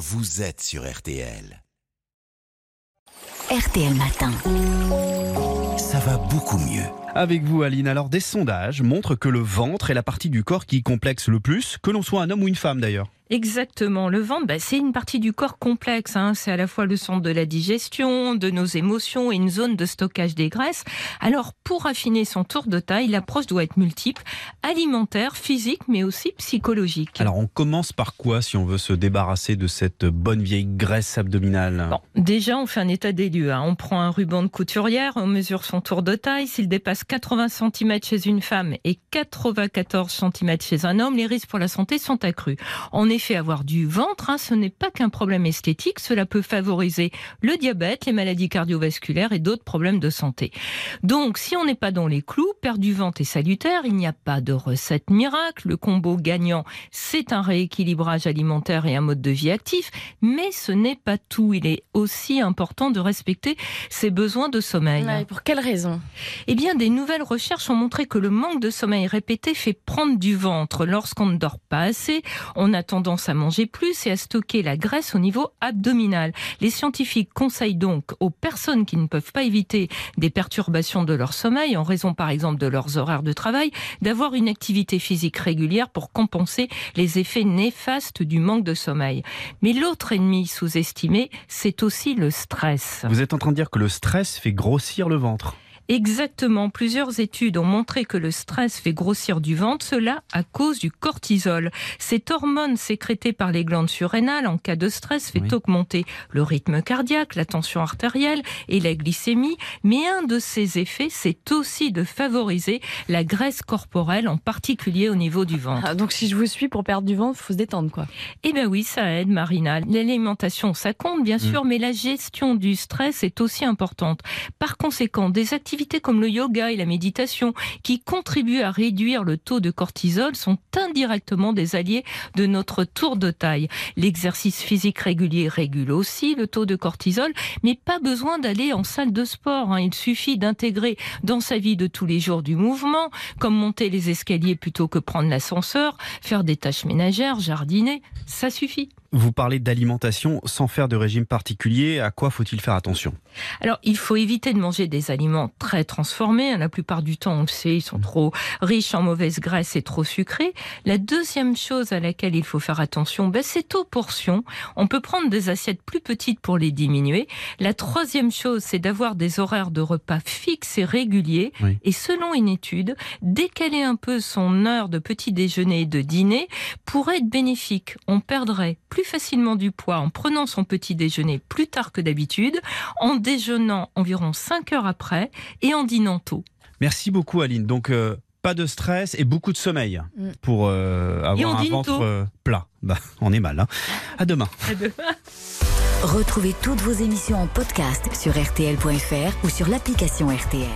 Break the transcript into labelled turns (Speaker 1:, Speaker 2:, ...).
Speaker 1: vous êtes sur RTL.
Speaker 2: RTL Matin.
Speaker 1: Ça va beaucoup mieux.
Speaker 3: Avec vous, Aline. Alors, des sondages montrent que le ventre est la partie du corps qui complexe le plus, que l'on soit un homme ou une femme d'ailleurs.
Speaker 4: Exactement. Le ventre, bah, c'est une partie du corps complexe. Hein. C'est à la fois le centre de la digestion, de nos émotions et une zone de stockage des graisses. Alors, pour affiner son tour de taille, l'approche doit être multiple, alimentaire, physique, mais aussi psychologique.
Speaker 3: Alors, on commence par quoi si on veut se débarrasser de cette bonne vieille graisse abdominale?
Speaker 4: Bon, déjà, on fait un état des lieux. Hein. On prend un ruban de couturière, on mesure son tour de taille. S'il dépasse 80 cm chez une femme et 94 cm chez un homme, les risques pour la santé sont accrus. On est fait avoir du ventre, hein, ce n'est pas qu'un problème esthétique, cela peut favoriser le diabète, les maladies cardiovasculaires et d'autres problèmes de santé. Donc, si on n'est pas dans les clous, perdre du ventre est salutaire, il n'y a pas de recette miracle, le combo gagnant, c'est un rééquilibrage alimentaire et un mode de vie actif, mais ce n'est pas tout, il est aussi important de respecter ses besoins de sommeil.
Speaker 5: Ouais, pour quelle raison?
Speaker 4: Eh bien, des nouvelles recherches ont montré que le manque de sommeil répété fait prendre du ventre. Lorsqu'on ne dort pas assez, on a tendance à manger plus et à stocker la graisse au niveau abdominal. Les scientifiques conseillent donc aux personnes qui ne peuvent pas éviter des perturbations de leur sommeil, en raison par exemple de leurs horaires de travail, d'avoir une activité physique régulière pour compenser les effets néfastes du manque de sommeil. Mais l'autre ennemi sous-estimé, c'est aussi le stress.
Speaker 3: Vous êtes en train de dire que le stress fait grossir le ventre
Speaker 4: Exactement. Plusieurs études ont montré que le stress fait grossir du ventre, cela à cause du cortisol. Cette hormone sécrétée par les glandes surrénales en cas de stress fait
Speaker 3: Oui.
Speaker 4: augmenter le rythme cardiaque, la tension artérielle et la glycémie. Mais un de ses effets, c'est aussi de favoriser la graisse corporelle, en particulier au niveau du ventre.
Speaker 5: Ah, Donc si je vous suis pour perdre du ventre, faut se détendre quoi.
Speaker 4: Eh bien oui, ça aide, Marina. L'alimentation, ça compte, bien sûr, mais la gestion du stress est aussi importante. Par conséquent, des activités comme le yoga et la méditation, qui contribuent à réduire le taux de cortisol, sont indirectement des alliés de notre tour de taille. L'exercice physique régulier régule aussi le taux de cortisol, mais pas besoin d'aller en salle de sport. hein. Il suffit d'intégrer dans sa vie de tous les jours du mouvement, comme monter les escaliers plutôt que prendre l'ascenseur, faire des tâches ménagères, jardiner, ça suffit.
Speaker 3: Vous parlez d'alimentation sans faire de régime particulier. À quoi faut-il faire attention?
Speaker 4: Alors, il faut éviter de manger des aliments très transformés. La plupart du temps, on le sait, ils sont trop riches en mauvaises graisses et trop sucrés. La deuxième chose à laquelle il faut faire attention, ben, c'est aux portions. On peut prendre des assiettes plus petites pour les diminuer. La troisième chose, c'est d'avoir des horaires de repas fixes et réguliers.
Speaker 3: Oui.
Speaker 4: Et selon une étude, décaler un peu son heure de petit déjeuner et de dîner pourrait être bénéfique. On perdrait plus facilement du poids en prenant son petit déjeuner plus tard que d'habitude, en déjeunant environ 5 heures après et en dînant tôt.
Speaker 3: Merci beaucoup, Aline. Donc, euh, pas de stress et beaucoup de sommeil
Speaker 5: Mm.
Speaker 3: pour euh, avoir un ventre
Speaker 4: tôt.
Speaker 3: euh, plat. Bah, on est mal. Hein. À demain.
Speaker 2: Retrouvez toutes vos émissions en podcast sur RTL.fr ou sur l'application RTL.